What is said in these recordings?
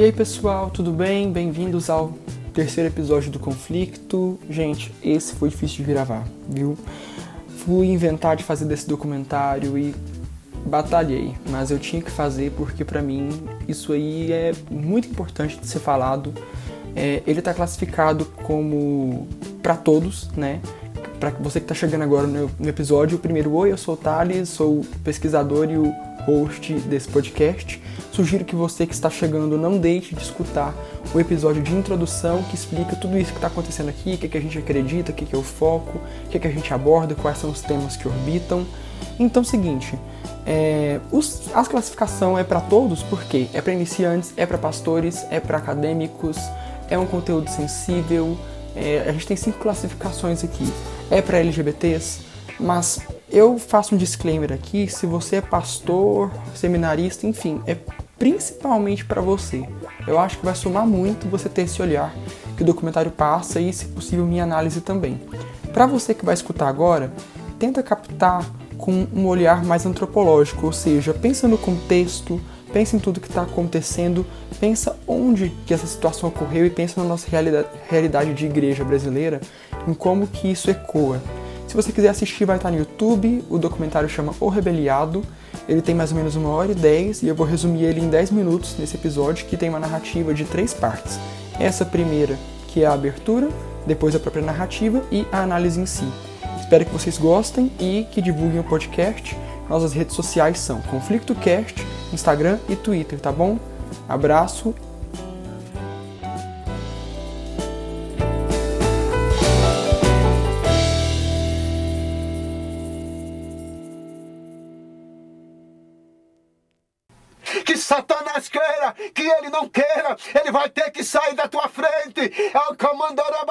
E aí pessoal, tudo bem? Bem-vindos ao terceiro episódio do Conflito. Gente, esse foi difícil de gravar, viu? Fui inventar de fazer desse documentário e batalhei, mas eu tinha que fazer porque para mim isso aí é muito importante de ser falado. É, ele está classificado como para todos, né? Para você que está chegando agora no, no episódio, o primeiro oi, eu sou o Thales, sou pesquisador e o host desse podcast. Sugiro que você que está chegando não deixe de escutar o episódio de introdução que explica tudo isso que está acontecendo aqui, o que, é que a gente acredita, o que, é o foco, o que, é que a gente aborda, quais são os temas que orbitam. Então, seguinte, é, os, a classificação é para todos, porque é para iniciantes, é para pastores, é para acadêmicos, é um conteúdo sensível. É, a gente tem cinco classificações aqui. É para LGBTs, mas eu faço um disclaimer aqui: se você é pastor, seminarista, enfim, é principalmente para você. Eu acho que vai somar muito você ter esse olhar que o documentário passa e, se possível, minha análise também. Para você que vai escutar agora, tenta captar com um olhar mais antropológico, ou seja, pensa no contexto, pensa em tudo que está acontecendo, pensa onde que essa situação ocorreu e pensa na nossa realidade, de igreja brasileira, em como que isso ecoa. Se você quiser assistir, vai estar no YouTube. O documentário chama O Rebeliado. Ele tem mais ou menos uma hora e dez e eu vou resumir ele em dez minutos nesse episódio que tem uma narrativa de três partes. Essa primeira, que é a abertura, depois a própria narrativa e a análise em si. Espero que vocês gostem e que divulguem o podcast. Nossas redes sociais são ConflictoCast, Instagram e Twitter, tá bom? Abraço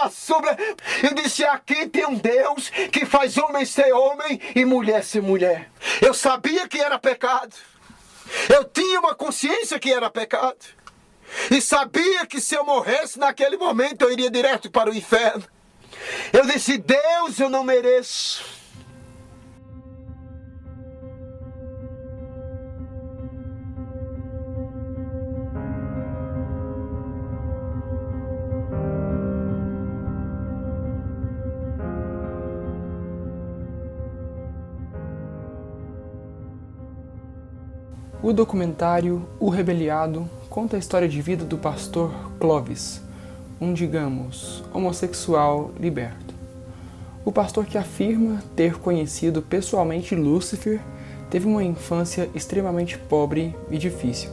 Alcamandorabasubra. Eu disse: aqui tem um Deus que faz homem ser homem e mulher ser mulher. Eu sabia que era pecado. Eu tinha uma consciência que era pecado. E sabia que se eu morresse naquele momento eu iria direto para o inferno. Eu disse: Deus, eu não mereço. Documentário O Rebeliado conta a história de vida do pastor Clovis, um, digamos, homossexual liberto. O pastor que afirma ter conhecido pessoalmente Lúcifer teve uma infância extremamente pobre e difícil.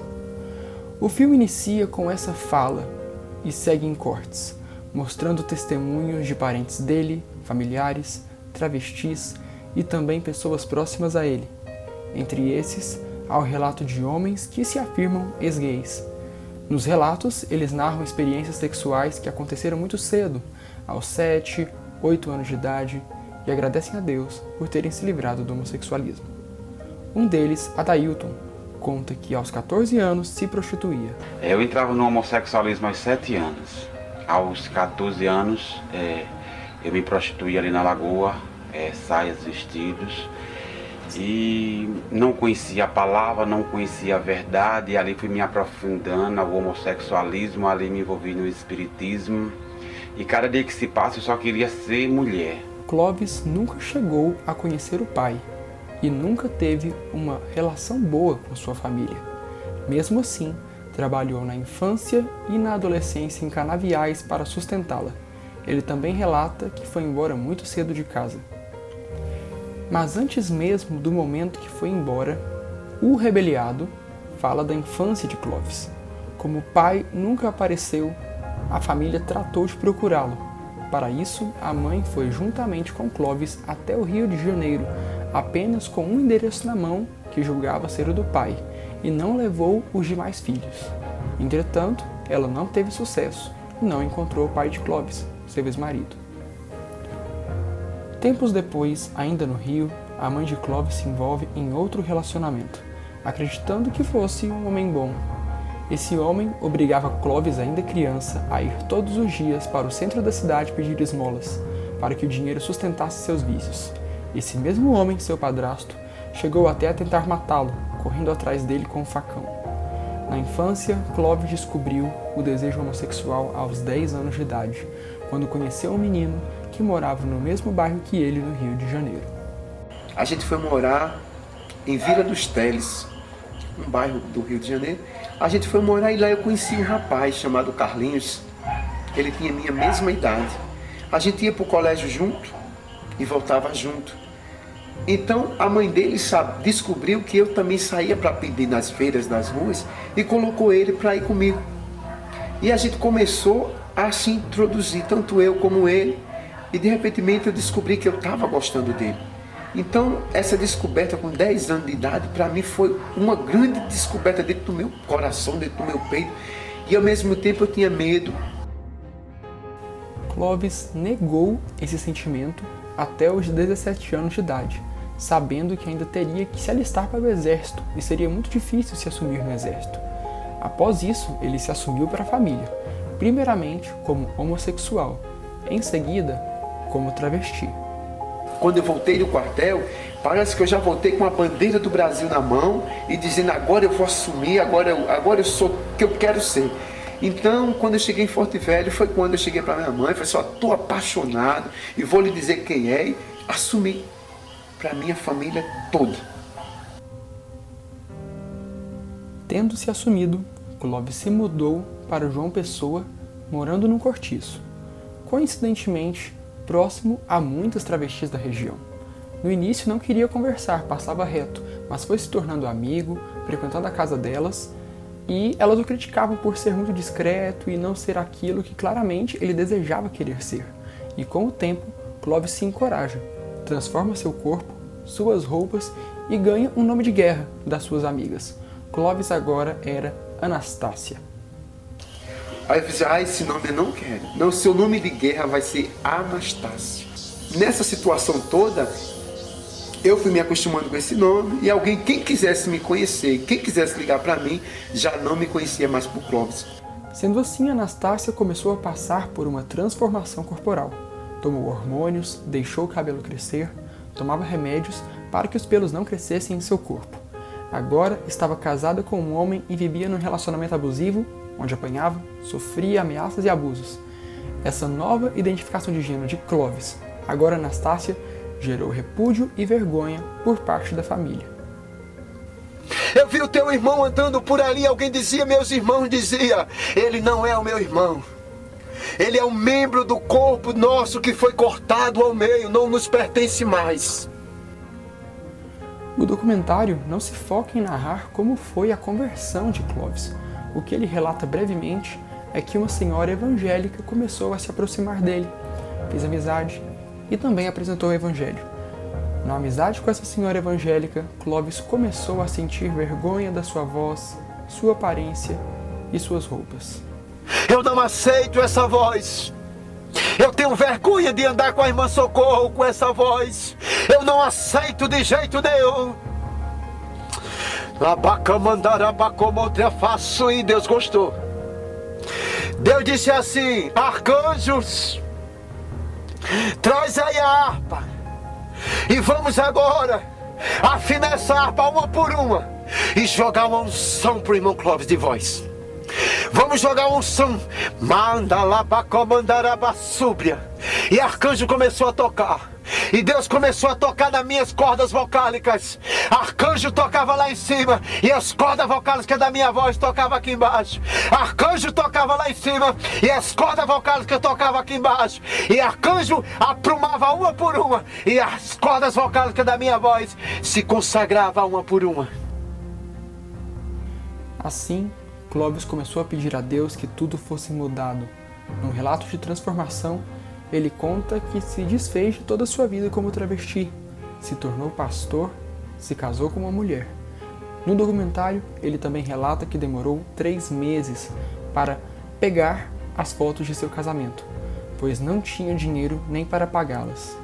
O filme inicia com essa fala e segue em cortes, mostrando testemunhos de parentes dele, familiares, travestis e também pessoas próximas a ele. Entre esses, ao relato de homens que se afirmam ex-gays. Nos relatos, eles narram experiências sexuais que aconteceram muito cedo, aos 7, 8 anos de idade, e agradecem a Deus por terem se livrado do homossexualismo. Um deles, Adailton, conta que aos 14 anos se prostituía. Eu entrava no homossexualismo aos 7 anos. Aos 14 anos, é, eu me prostituía ali na lagoa, é, saias, vestidos e não conhecia a palavra, não conhecia a verdade, e ali fui me aprofundando ao homossexualismo, ali me envolvi no espiritismo. E cada dia que se passa eu só queria ser mulher. Clovis nunca chegou a conhecer o pai e nunca teve uma relação boa com sua família. Mesmo assim, trabalhou na infância e na adolescência em canaviais para sustentá-la. Ele também relata que foi embora muito cedo de casa. Mas antes mesmo do momento que foi embora, o rebeliado fala da infância de Clovis. Como o pai nunca apareceu, a família tratou de procurá-lo. Para isso, a mãe foi juntamente com Clovis até o Rio de Janeiro, apenas com um endereço na mão que julgava ser o do pai, e não levou os demais filhos. Entretanto, ela não teve sucesso e não encontrou o pai de Clovis, seu ex-marido. Tempos depois, ainda no Rio, a mãe de Clovis se envolve em outro relacionamento, acreditando que fosse um homem bom. Esse homem obrigava Clovis, ainda criança, a ir todos os dias para o centro da cidade pedir esmolas, para que o dinheiro sustentasse seus vícios. Esse mesmo homem, seu padrasto, chegou até a tentar matá-lo, correndo atrás dele com um facão. Na infância, Clóvis descobriu o desejo homossexual aos 10 anos de idade, quando conheceu um menino que morava no mesmo bairro que ele no Rio de Janeiro. A gente foi morar em Vila dos Teles, um bairro do Rio de Janeiro. A gente foi morar e lá eu conheci um rapaz chamado Carlinhos. Ele tinha minha mesma idade. A gente ia para o colégio junto e voltava junto. Então a mãe dele sabe, descobriu que eu também saía para pedir nas feiras, nas ruas e colocou ele para ir comigo. E a gente começou a se introduzir, tanto eu como ele, e de repente eu descobri que eu estava gostando dele. Então, essa descoberta com 10 anos de idade, para mim foi uma grande descoberta dentro do meu coração, dentro do meu peito, e ao mesmo tempo eu tinha medo. Clovis negou esse sentimento até os 17 anos de idade sabendo que ainda teria que se alistar para o exército e seria muito difícil se assumir no exército. Após isso, ele se assumiu para a família, primeiramente como homossexual, em seguida como travesti. Quando eu voltei do quartel, parece que eu já voltei com a bandeira do Brasil na mão e dizendo agora eu vou assumir, agora eu, agora eu sou o que eu quero ser. Então, quando eu cheguei em Forte Velho, foi quando eu cheguei para minha mãe, falei só, estou apaixonado e vou lhe dizer quem é e assumi para minha família toda. Tendo se assumido, Clóvis se mudou para João Pessoa, morando num cortiço, coincidentemente próximo a muitas travestis da região. No início não queria conversar, passava reto, mas foi se tornando amigo, frequentando a casa delas, e elas o criticavam por ser muito discreto e não ser aquilo que claramente ele desejava querer ser. E com o tempo, Clóvis se encoraja, transforma seu corpo, suas roupas e ganha um nome de guerra das suas amigas. Clovis agora era Anastácia. Aí eu disse, ah, esse nome eu não quero. Não, seu nome de guerra vai ser Anastácia. Nessa situação toda, eu fui me acostumando com esse nome e alguém, quem quisesse me conhecer, quem quisesse ligar para mim, já não me conhecia mais por Clóvis. Sendo assim, Anastácia começou a passar por uma transformação corporal tomou hormônios, deixou o cabelo crescer, tomava remédios para que os pelos não crescessem em seu corpo. Agora estava casada com um homem e vivia num relacionamento abusivo, onde apanhava, sofria ameaças e abusos. Essa nova identificação de gênero de Clovis, agora Anastácia, gerou repúdio e vergonha por parte da família. Eu vi o teu irmão andando por ali, alguém dizia, meus irmãos dizia, ele não é o meu irmão. Ele é um membro do corpo nosso que foi cortado ao meio, não nos pertence mais. O documentário não se foca em narrar como foi a conversão de Clovis. O que ele relata brevemente é que uma senhora evangélica começou a se aproximar dele, fez amizade e também apresentou o evangelho. Na amizade com essa senhora evangélica, Clovis começou a sentir vergonha da sua voz, sua aparência e suas roupas. Eu não aceito essa voz. Eu tenho vergonha de andar com a irmã Socorro com essa voz. Eu não aceito de jeito nenhum. Abacamandarabacomotra faço e Deus gostou. Deus disse assim: Arcanjos, traz aí a harpa. E vamos agora afinar essa harpa uma por uma e jogar uma unção pro irmão Clóvis de voz. Vamos jogar um som. Manda lá para comandar a bassúbria. E Arcanjo começou a tocar. E Deus começou a tocar nas minhas cordas vocálicas. Arcanjo tocava lá em cima e as cordas vocálicas da minha voz tocava aqui embaixo. Arcanjo tocava lá em cima e as cordas vocálicas tocavam aqui embaixo. E Arcanjo aprumava uma por uma e as cordas vocálicas da minha voz se consagravam uma por uma. Assim, Clovis começou a pedir a Deus que tudo fosse mudado. Num relato de transformação, ele conta que se desfez de toda a sua vida como travesti, se tornou pastor, se casou com uma mulher. No documentário, ele também relata que demorou três meses para pegar as fotos de seu casamento, pois não tinha dinheiro nem para pagá-las.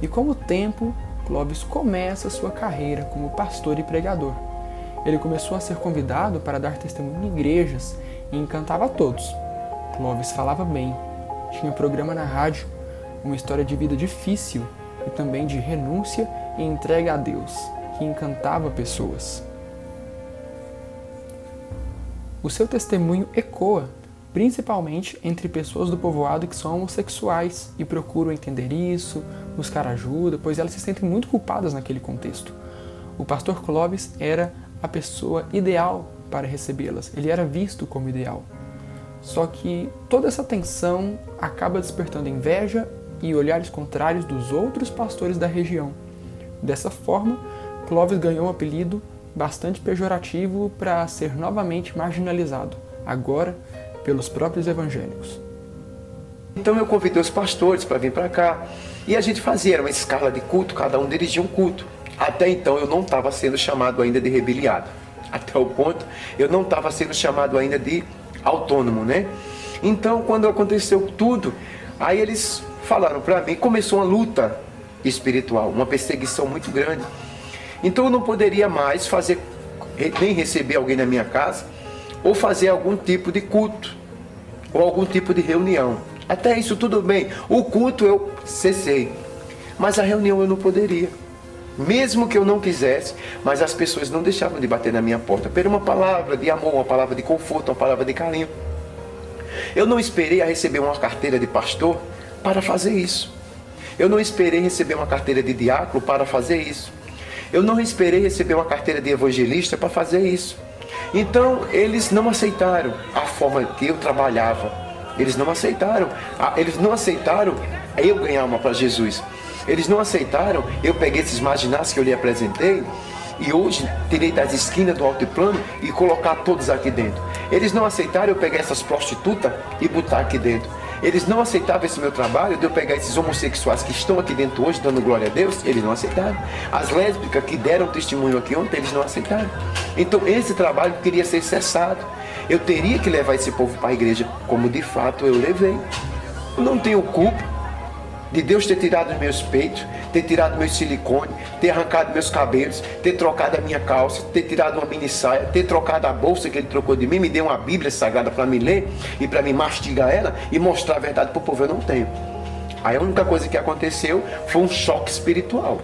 E com o tempo, Clovis começa sua carreira como pastor e pregador. Ele começou a ser convidado para dar testemunho em igrejas e encantava a todos. Clovis falava bem, tinha programa na rádio, uma história de vida difícil e também de renúncia e entrega a Deus, que encantava pessoas. o seu testemunho ecoa, principalmente entre pessoas do povoado que são homossexuais e procuram entender isso, buscar ajuda, pois elas se sentem muito culpadas naquele contexto. O pastor Clovis era a pessoa ideal para recebê-las, ele era visto como ideal. Só que toda essa tensão acaba despertando inveja e olhares contrários dos outros pastores da região. Dessa forma, Clovis ganhou um apelido bastante pejorativo para ser novamente marginalizado, agora pelos próprios evangélicos. Então eu convidei os pastores para vir para cá e a gente fazia uma escala de culto, cada um dirigia um culto. Até então eu não estava sendo chamado ainda de rebeliado. Até o ponto eu não estava sendo chamado ainda de autônomo, né? Então quando aconteceu tudo, aí eles falaram para mim, começou uma luta espiritual, uma perseguição muito grande. Então eu não poderia mais fazer nem receber alguém na minha casa ou fazer algum tipo de culto ou algum tipo de reunião. Até isso tudo bem. O culto eu cessei, mas a reunião eu não poderia. Mesmo que eu não quisesse, mas as pessoas não deixavam de bater na minha porta. Por uma palavra de amor, uma palavra de conforto, uma palavra de carinho. Eu não esperei a receber uma carteira de pastor para fazer isso. Eu não esperei receber uma carteira de diácono para fazer isso. Eu não esperei receber uma carteira de evangelista para fazer isso. Então, eles não aceitaram a forma que eu trabalhava. Eles não aceitaram. Eles não aceitaram eu ganhar uma para Jesus. Eles não aceitaram eu peguei esses marginais que eu lhe apresentei e hoje tirei das esquinas do altiplano e colocar todos aqui dentro. Eles não aceitaram eu pegar essas prostitutas e botar aqui dentro. Eles não aceitavam esse meu trabalho de eu pegar esses homossexuais que estão aqui dentro hoje dando glória a Deus, eles não aceitaram. As lésbicas que deram testemunho aqui ontem, eles não aceitaram. Então esse trabalho queria ser cessado. Eu teria que levar esse povo para a igreja, como de fato eu levei. Eu não tenho culpa de Deus ter tirado meus peitos, ter tirado meu silicone, ter arrancado meus cabelos, ter trocado a minha calça, ter tirado uma mini saia, ter trocado a bolsa que ele trocou de mim, me deu uma Bíblia sagrada para me ler e para me mastigar ela e mostrar a verdade para o povo. Eu não tenho. Aí a única coisa que aconteceu foi um choque espiritual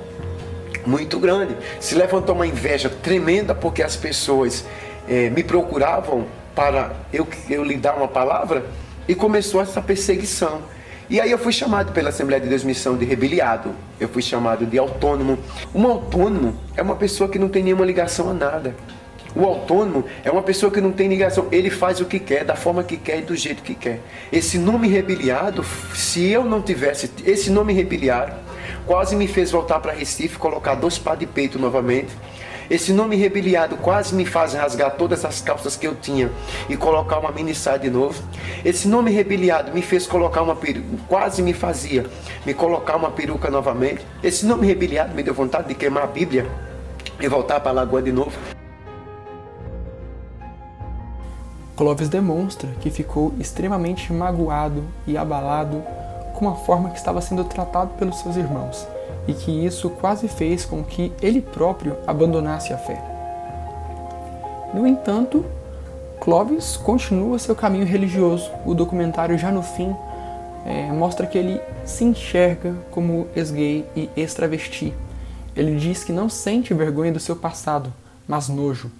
muito grande. Se levantou uma inveja tremenda porque as pessoas eh, me procuravam para eu, eu lhe dar uma palavra e começou essa perseguição. E aí eu fui chamado pela Assembleia de Deus Missão de rebeliado, eu fui chamado de autônomo. Um autônomo é uma pessoa que não tem nenhuma ligação a nada. O autônomo é uma pessoa que não tem ligação, ele faz o que quer, da forma que quer e do jeito que quer. Esse nome rebeliado, se eu não tivesse esse nome rebeliado, quase me fez voltar para Recife, colocar dois pás de peito novamente esse nome rebeliado quase me faz rasgar todas as calças que eu tinha e colocar uma mini saia de novo. Esse nome rebeliado me fez colocar uma peruca, quase me fazia me colocar uma peruca novamente. Esse nome rebeliado me deu vontade de queimar a Bíblia e voltar para a lagoa de novo. Clovis demonstra que ficou extremamente magoado e abalado com a forma que estava sendo tratado pelos seus irmãos e que isso quase fez com que ele próprio abandonasse a fé. No entanto, Clovis continua seu caminho religioso. O documentário, já no fim, é, mostra que ele se enxerga como ex-gay e ex-travesti. Ele diz que não sente vergonha do seu passado, mas nojo.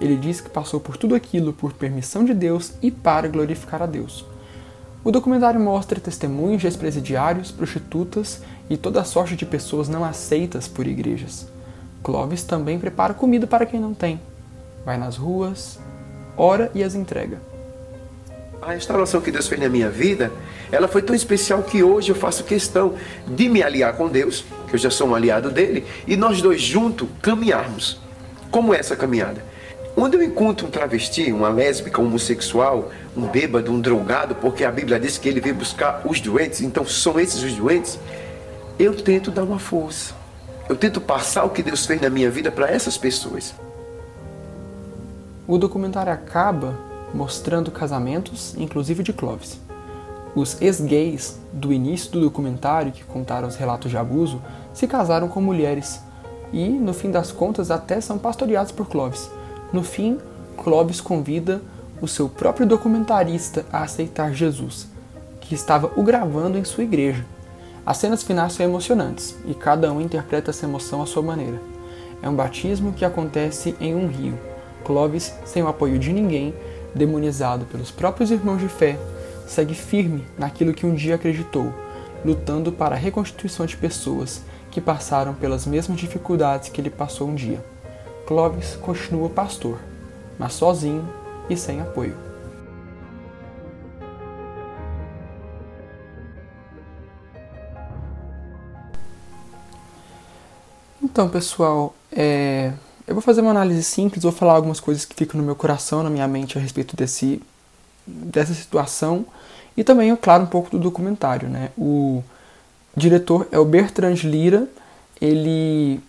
Ele diz que passou por tudo aquilo por permissão de Deus e para glorificar a Deus. O documentário mostra testemunhos de ex-presidiários, prostitutas e toda sorte de pessoas não aceitas por igrejas. Clovis também prepara comida para quem não tem. Vai nas ruas, ora e as entrega. A restauração que Deus fez na minha vida, ela foi tão especial que hoje eu faço questão de me aliar com Deus, que eu já sou um aliado dele, e nós dois juntos caminharmos. Como é essa caminhada? Onde eu encontro um travesti, uma lésbica, um homossexual, um bêbado, um drogado, porque a Bíblia diz que ele veio buscar os doentes, então são esses os doentes, eu tento dar uma força. Eu tento passar o que Deus fez na minha vida para essas pessoas. O documentário acaba mostrando casamentos, inclusive de Clovis. Os ex-gays do início do documentário, que contaram os relatos de abuso, se casaram com mulheres e, no fim das contas, até são pastoreados por Clovis. No fim, Clovis convida o seu próprio documentarista a aceitar Jesus, que estava o gravando em sua igreja. As cenas finais são emocionantes e cada um interpreta essa emoção à sua maneira. É um batismo que acontece em um rio. Clovis, sem o apoio de ninguém, demonizado pelos próprios irmãos de fé, segue firme naquilo que um dia acreditou, lutando para a reconstituição de pessoas que passaram pelas mesmas dificuldades que ele passou um dia. Clovis continua pastor, mas sozinho e sem apoio. Então, pessoal, é... eu vou fazer uma análise simples, vou falar algumas coisas que ficam no meu coração, na minha mente a respeito desse, dessa situação e também, é claro, um pouco do documentário. Né? O diretor é o Bertrand Lira, ele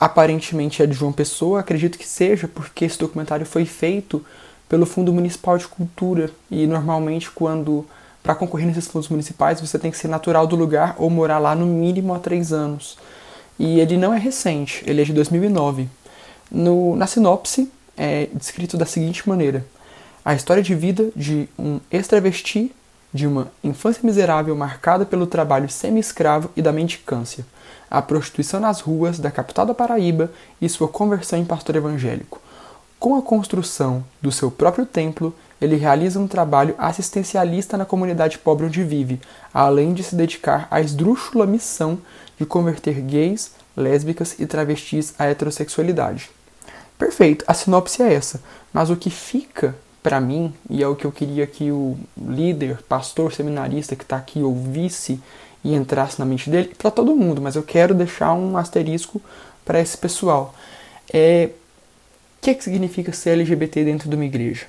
aparentemente é de João Pessoa, acredito que seja, porque esse documentário foi feito pelo Fundo Municipal de Cultura e normalmente quando para concorrer nesses fundos municipais você tem que ser natural do lugar ou morar lá no mínimo há três anos. E ele não é recente, ele é de 2009. No, na sinopse é descrito da seguinte maneira: a história de vida de um ex-travesti de uma infância miserável marcada pelo trabalho semi-escravo e da mendicância, a prostituição nas ruas da capital da Paraíba e sua conversão em pastor evangélico. Com a construção do seu próprio templo, ele realiza um trabalho assistencialista na comunidade pobre onde vive, além de se dedicar à esdrúxula missão de converter gays, lésbicas e travestis à heterossexualidade. Perfeito, a sinopse é essa, mas o que fica para mim, e é o que eu queria que o líder, pastor, seminarista que está aqui ouvisse e entrasse na mente dele, para todo mundo, mas eu quero deixar um asterisco para esse pessoal. É, o que, é que significa ser LGBT dentro de uma igreja?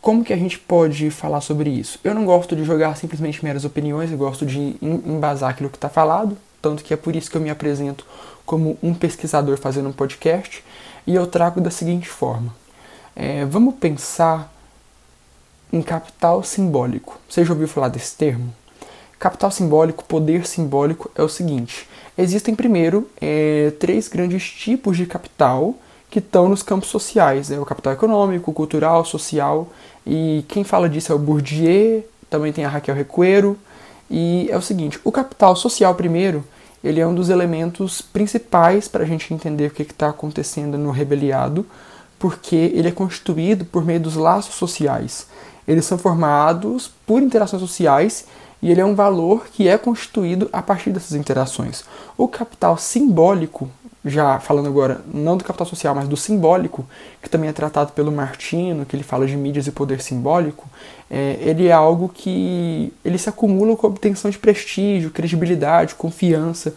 Como que a gente pode falar sobre isso? Eu não gosto de jogar simplesmente meras opiniões, eu gosto de embasar aquilo que está falado, tanto que é por isso que eu me apresento como um pesquisador fazendo um podcast, e eu trago da seguinte forma. É, vamos pensar em capital simbólico. Você já ouviu falar desse termo? Capital simbólico, poder simbólico é o seguinte: existem primeiro é, três grandes tipos de capital que estão nos campos sociais: é o capital econômico, cultural, social. E quem fala disso é o Bourdieu, também tem a Raquel Recuero. E é o seguinte: o capital social, primeiro, ele é um dos elementos principais para a gente entender o que está acontecendo no rebeliado, porque ele é constituído por meio dos laços sociais. Eles são formados por interações sociais e ele é um valor que é constituído a partir dessas interações. O capital simbólico, já falando agora não do capital social, mas do simbólico, que também é tratado pelo Martino, que ele fala de mídias e poder simbólico, é, ele é algo que ele se acumula com a obtenção de prestígio, credibilidade, confiança.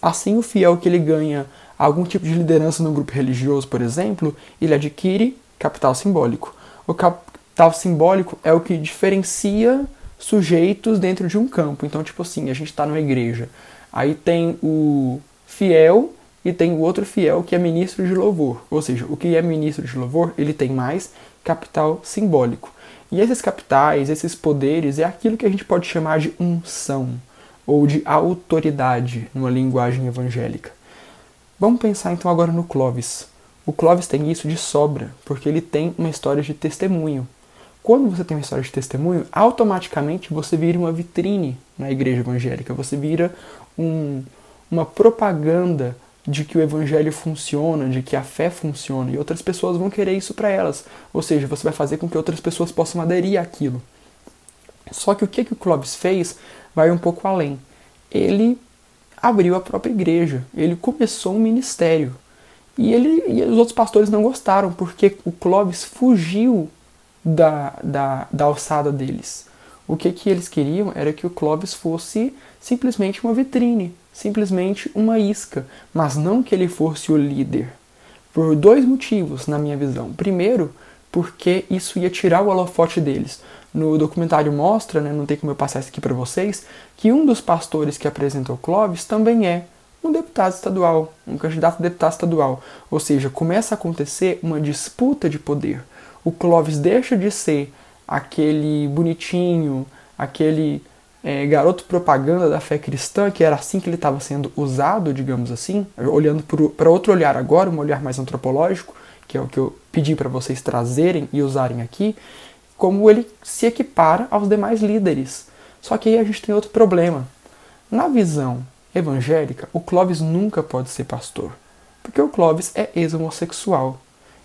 Assim, o fiel que ele ganha algum tipo de liderança no grupo religioso, por exemplo, ele adquire capital simbólico. O capital simbólico é o que diferencia sujeitos dentro de um campo. Então, tipo assim, a gente está numa igreja. Aí tem o fiel e tem o outro fiel que é ministro de louvor. Ou seja, o que é ministro de louvor, ele tem mais capital simbólico. E esses capitais, esses poderes, é aquilo que a gente pode chamar de unção ou de autoridade numa linguagem evangélica. Vamos pensar então agora no Clovis. O Clovis tem isso de sobra, porque ele tem uma história de testemunho. Quando você tem uma história de testemunho, automaticamente você vira uma vitrine na igreja evangélica, você vira um, uma propaganda de que o evangelho funciona, de que a fé funciona, e outras pessoas vão querer isso para elas. Ou seja, você vai fazer com que outras pessoas possam aderir àquilo. Só que o que, que o Clovis fez vai um pouco além. Ele abriu a própria igreja, ele começou um ministério. E, ele, e os outros pastores não gostaram, porque o Clovis fugiu da, da, da alçada deles. O que, que eles queriam era que o Clovis fosse simplesmente uma vitrine, simplesmente uma isca, mas não que ele fosse o líder. Por dois motivos, na minha visão. Primeiro, porque isso ia tirar o holofote deles. No documentário mostra, né, não tem como eu passar isso aqui para vocês, que um dos pastores que apresentou Clovis também é um deputado estadual, um candidato a deputado estadual. Ou seja, começa a acontecer uma disputa de poder o Clovis deixa de ser aquele bonitinho, aquele é, garoto propaganda da fé cristã, que era assim que ele estava sendo usado, digamos assim, olhando para outro olhar agora, um olhar mais antropológico, que é o que eu pedi para vocês trazerem e usarem aqui, como ele se equipara aos demais líderes. Só que aí a gente tem outro problema. Na visão evangélica, o Clovis nunca pode ser pastor, porque o Clovis é ex-homossexual.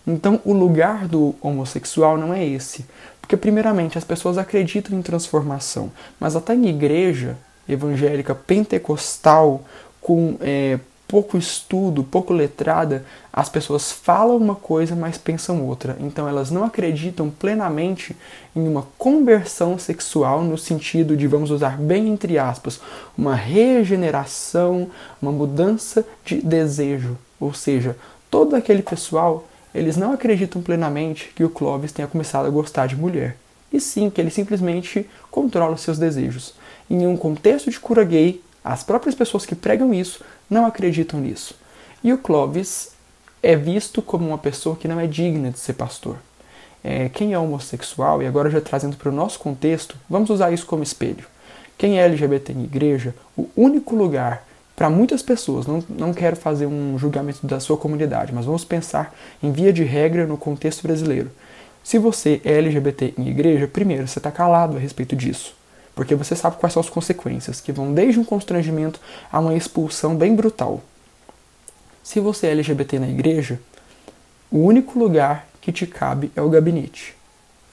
Então, o lugar do homossexual não é esse. Porque, primeiramente, as pessoas acreditam em transformação, mas até em igreja evangélica pentecostal, com é, pouco estudo, pouco letrada, as pessoas falam uma coisa, mas pensam outra. Então elas não acreditam plenamente em uma conversão sexual no sentido de, vamos usar bem entre aspas, uma regeneração, uma mudança de desejo. Ou seja, todo aquele pessoal, eles não acreditam plenamente que o Clovis tenha começado a gostar de mulher. E sim que ele simplesmente controla seus desejos. Em um contexto de cura gay, as próprias pessoas que pregam isso não acreditam nisso. E o Clovis é visto como uma pessoa que não é digna de ser pastor. É, quem é homossexual, e agora já trazendo para o nosso contexto, vamos usar isso como espelho. Quem é LGBT em igreja, o único lugar para muitas pessoas, não, não quero fazer um julgamento da sua comunidade, mas vamos pensar em via de regra no contexto brasileiro. Se você é LGBT em igreja, primeiro, você está calado a respeito disso porque você sabe quais são as consequências, que vão desde um constrangimento a uma expulsão bem brutal. Se você é LGBT na igreja, o único lugar que te cabe é o gabinete.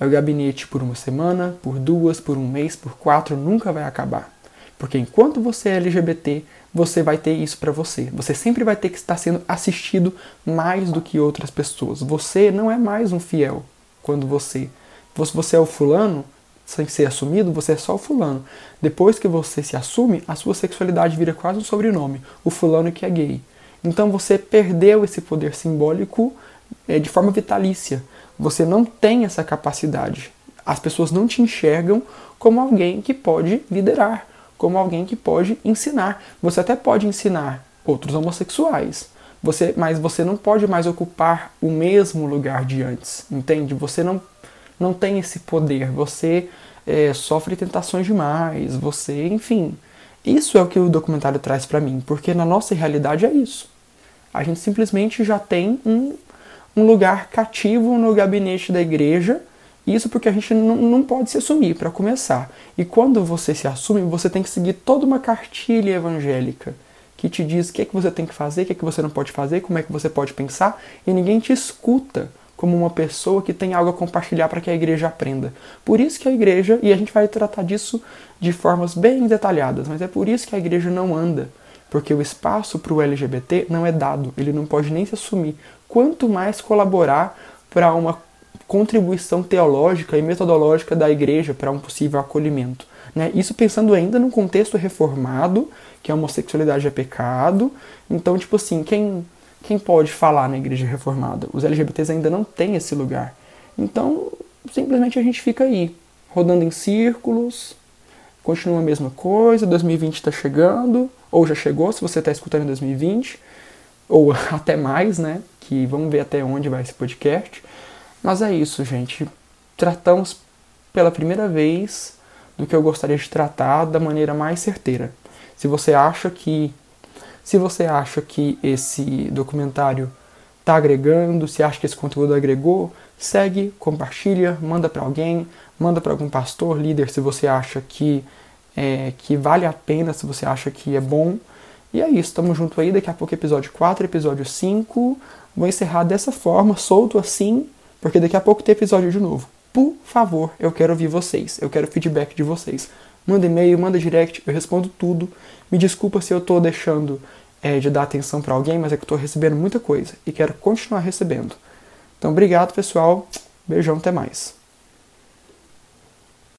É o gabinete por uma semana, por duas, por um mês, por quatro, nunca vai acabar. Porque enquanto você é LGBT, você vai ter isso para você. Você sempre vai ter que estar sendo assistido mais do que outras pessoas. Você não é mais um fiel quando você. Você é o fulano, sem ser assumido, você é só o fulano. Depois que você se assume, a sua sexualidade vira quase um sobrenome, o fulano que é gay. Então você perdeu esse poder simbólico é, de forma vitalícia. Você não tem essa capacidade. As pessoas não te enxergam como alguém que pode liderar, como alguém que pode ensinar. Você até pode ensinar outros homossexuais, você, mas você não pode mais ocupar o mesmo lugar de antes, entende? Você não não tem esse poder. Você é, sofre tentações demais, você, enfim. Isso é o que o documentário traz para mim, porque na nossa realidade é isso. A gente simplesmente já tem um, um lugar cativo no gabinete da igreja, isso porque a gente não, não pode se assumir, para começar. E quando você se assume, você tem que seguir toda uma cartilha evangélica que te diz o que é que você tem que fazer, o que é que você não pode fazer, como é que você pode pensar, e ninguém te escuta como uma pessoa que tem algo a compartilhar para que a igreja aprenda. Por isso que a igreja, e a gente vai tratar disso de formas bem detalhadas, mas é por isso que a igreja não anda. Porque o espaço para o LGBT não é dado, ele não pode nem se assumir. Quanto mais colaborar para uma contribuição teológica e metodológica da igreja para um possível acolhimento. Né? Isso pensando ainda num contexto reformado, que a homossexualidade é pecado. Então, tipo assim, quem quem pode falar na igreja reformada? Os LGBTs ainda não têm esse lugar. Então, simplesmente a gente fica aí, rodando em círculos, continua a mesma coisa, 2020 está chegando, ou já chegou se você está escutando em 2020, ou até mais, né? Que vamos ver até onde vai esse podcast. Mas é isso, gente. Tratamos pela primeira vez do que eu gostaria de tratar da maneira mais certeira. Se você acha que se você acha que esse documentário está agregando, se acha que esse conteúdo agregou, segue, compartilha, manda para alguém, manda para algum pastor, líder, se você acha que, é, que vale a pena, se você acha que é bom. E é isso, tamo junto aí, daqui a pouco episódio 4, episódio 5. Vou encerrar dessa forma, solto assim, porque daqui a pouco tem episódio de novo. Por favor, eu quero ouvir vocês, eu quero feedback de vocês. Manda e-mail, manda direct, eu respondo tudo. Me desculpa se eu estou deixando é, de dar atenção para alguém, mas é que eu estou recebendo muita coisa e quero continuar recebendo. Então, obrigado, pessoal. Beijão, até mais.